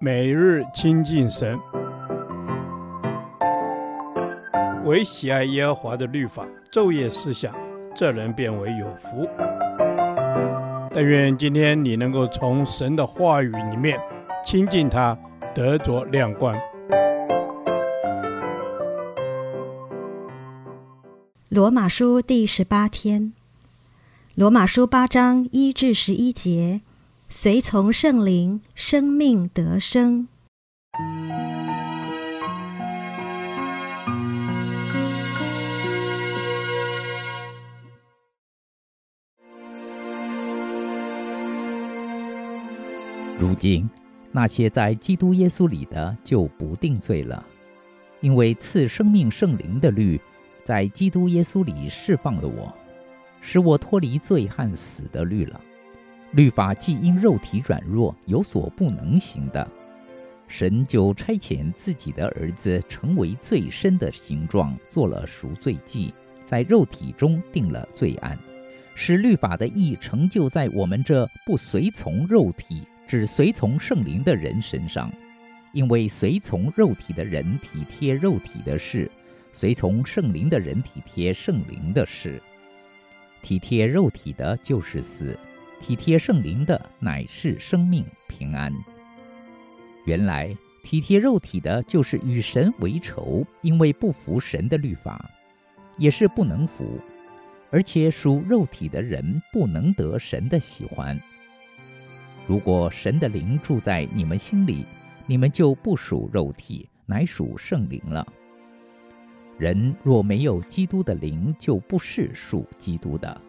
每日亲近神，唯喜爱耶和华的律法，昼夜思想，这人便为有福。但愿今天你能够从神的话语里面亲近他，得着亮光。罗马书第十八天，罗马书八章一至十一节。随从圣灵，生命得生。如今，那些在基督耶稣里的就不定罪了，因为赐生命圣灵的律在基督耶稣里释放了我，使我脱离罪和死的律了。律法既因肉体软弱有所不能行的，神就差遣自己的儿子成为最深的形状，做了赎罪祭，在肉体中定了罪案，使律法的义成就在我们这不随从肉体，只随从圣灵的人身上。因为随从肉体的人体贴肉体的事，随从圣灵的人体贴圣灵的事。体贴肉体的就是死。体贴圣灵的乃是生命平安。原来体贴肉体的，就是与神为仇，因为不服神的律法，也是不能服，而且属肉体的人不能得神的喜欢。如果神的灵住在你们心里，你们就不属肉体，乃属圣灵了。人若没有基督的灵，就不是属基督的。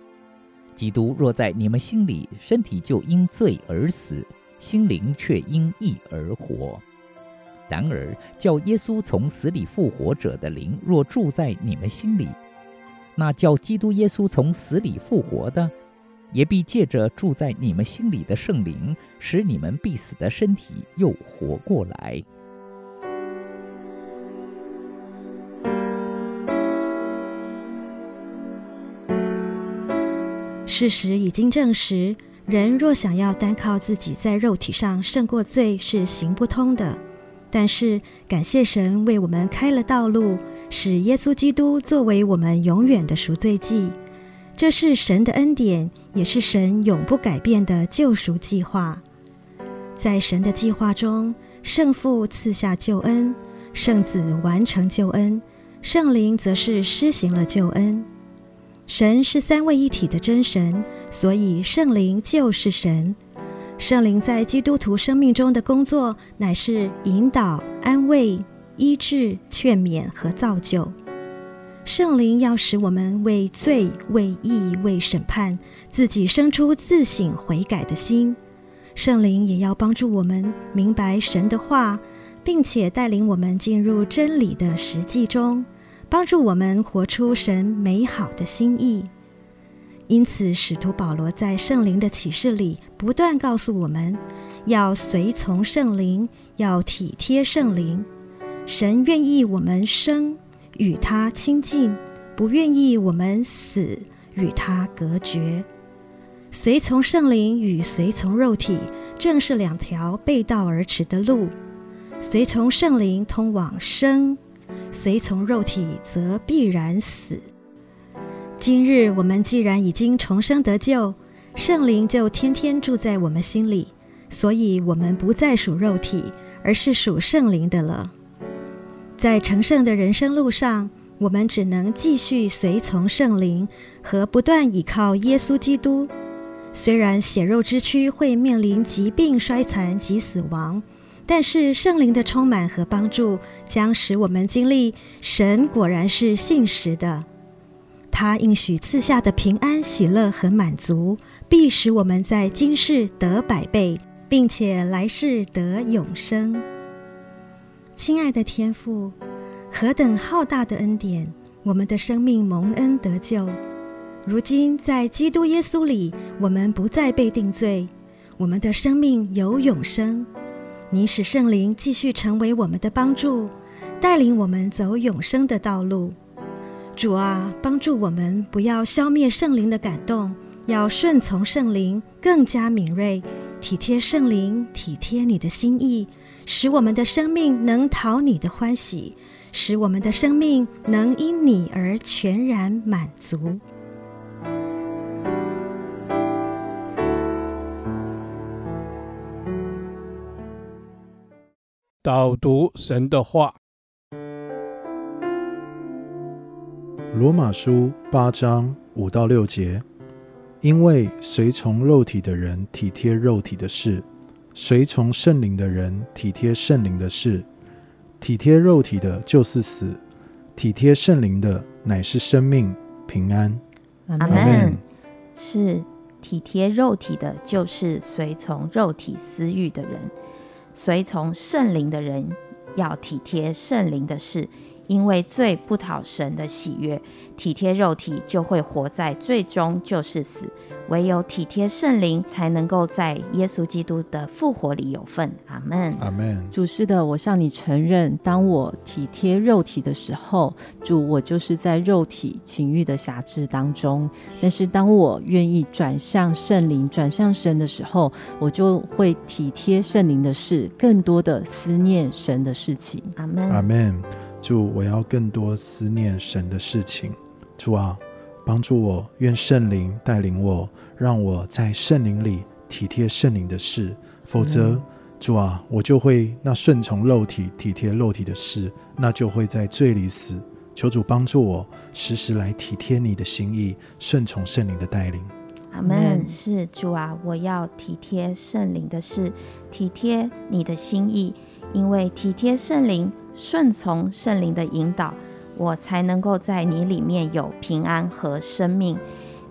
基督若在你们心里，身体就因罪而死，心灵却因义而活。然而，叫耶稣从死里复活者的灵若住在你们心里，那叫基督耶稣从死里复活的，也必借着住在你们心里的圣灵，使你们必死的身体又活过来。事实已经证实，人若想要单靠自己在肉体上胜过罪，是行不通的。但是感谢神为我们开了道路，使耶稣基督作为我们永远的赎罪祭。这是神的恩典，也是神永不改变的救赎计划。在神的计划中，圣父赐下救恩，圣子完成救恩，圣灵则是施行了救恩。神是三位一体的真神，所以圣灵就是神。圣灵在基督徒生命中的工作，乃是引导、安慰、医治、劝勉和造就。圣灵要使我们为罪、为义、为审判，自己生出自省悔改的心。圣灵也要帮助我们明白神的话，并且带领我们进入真理的实际中。帮助我们活出神美好的心意。因此，使徒保罗在圣灵的启示里不断告诉我们，要随从圣灵，要体贴圣灵。神愿意我们生，与他亲近，不愿意我们死，与他隔绝。随从圣灵与随从肉体，正是两条背道而驰的路。随从圣灵通往生。随从肉体，则必然死。今日我们既然已经重生得救，圣灵就天天住在我们心里，所以我们不再属肉体，而是属圣灵的了。在成圣的人生路上，我们只能继续随从圣灵和不断倚靠耶稣基督。虽然血肉之躯会面临疾病、衰残及死亡。但是圣灵的充满和帮助将使我们经历神果然是信实的，他应许赐下的平安、喜乐和满足，必使我们在今世得百倍，并且来世得永生。亲爱的天父，何等浩大的恩典！我们的生命蒙恩得救，如今在基督耶稣里，我们不再被定罪，我们的生命有永生。你使圣灵继续成为我们的帮助，带领我们走永生的道路。主啊，帮助我们不要消灭圣灵的感动，要顺从圣灵，更加敏锐，体贴圣灵，体贴你的心意，使我们的生命能讨你的欢喜，使我们的生命能因你而全然满足。导读神的话，《罗马书》八章五到六节，因为随从肉体的人体贴肉体的事，随从圣灵的人体贴圣灵的事。体贴肉体的，就是死；体贴圣灵的，乃是生命平安。阿门。是体贴肉体的，就是随从肉体私欲的人。随从圣灵的人要体贴圣灵的事，因为罪不讨神的喜悦，体贴肉体就会活在最终，就是死。唯有体贴圣灵，才能够在耶稣基督的复活里有份。阿门。阿门。主是的，我向你承认，当我体贴肉体的时候，主，我就是在肉体情欲的辖制当中。但是当我愿意转向圣灵、转向神的时候，我就会体贴圣灵的事，更多的思念神的事情。阿门。阿门。主，我要更多思念神的事情。主啊。帮助我，愿圣灵带领我，让我在圣灵里体贴圣灵的事。否则，嗯、主啊，我就会那顺从肉体、体贴肉体的事，那就会在罪里死。求主帮助我，时时来体贴你的心意，顺从圣灵的带领。阿门。是主啊，我要体贴圣灵的事，体贴你的心意，因为体贴圣灵，顺从圣灵的引导。我才能够在你里面有平安和生命，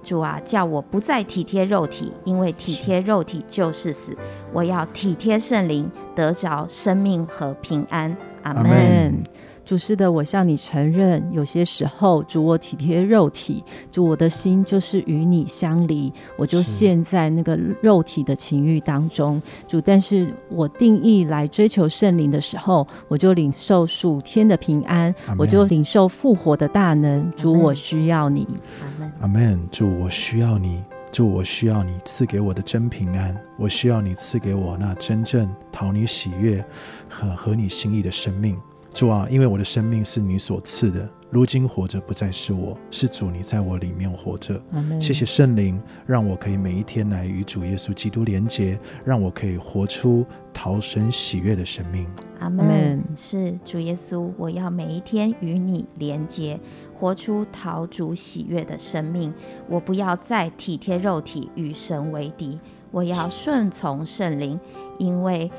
主啊，叫我不再体贴肉体，因为体贴肉体就是死。我要体贴圣灵，得着生命和平安。阿门。主是的，我向你承认，有些时候主我体贴肉体，主我的心就是与你相离，我就陷在那个肉体的情欲当中。主，但是我定义来追求圣灵的时候，我就领受属天的平安，我就领受复活的大能。主，我需要你。阿门。阿门。主，我需要你。主，我需要你赐给我的真平安，我需要你赐给我那真正讨你喜悦和合你心意的生命。主啊，因为我的生命是你所赐的，如今活着不再是我，是主你在我里面活着。谢谢圣灵，让我可以每一天来与主耶稣基督连结，让我可以活出逃神喜悦的生命。阿门。是主耶稣，我要每一天与你连结，活出逃主喜悦的生命。我不要再体贴肉体，与神为敌。我要顺从圣灵，因为。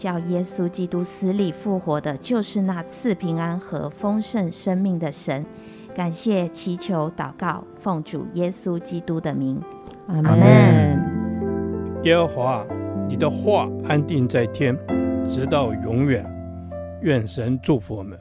叫耶稣基督死里复活的，就是那赐平安和丰盛生命的神。感谢祈求祷告，奉主耶稣基督的名，阿门。耶和华，你的话安定在天，直到永远。愿神祝福我们。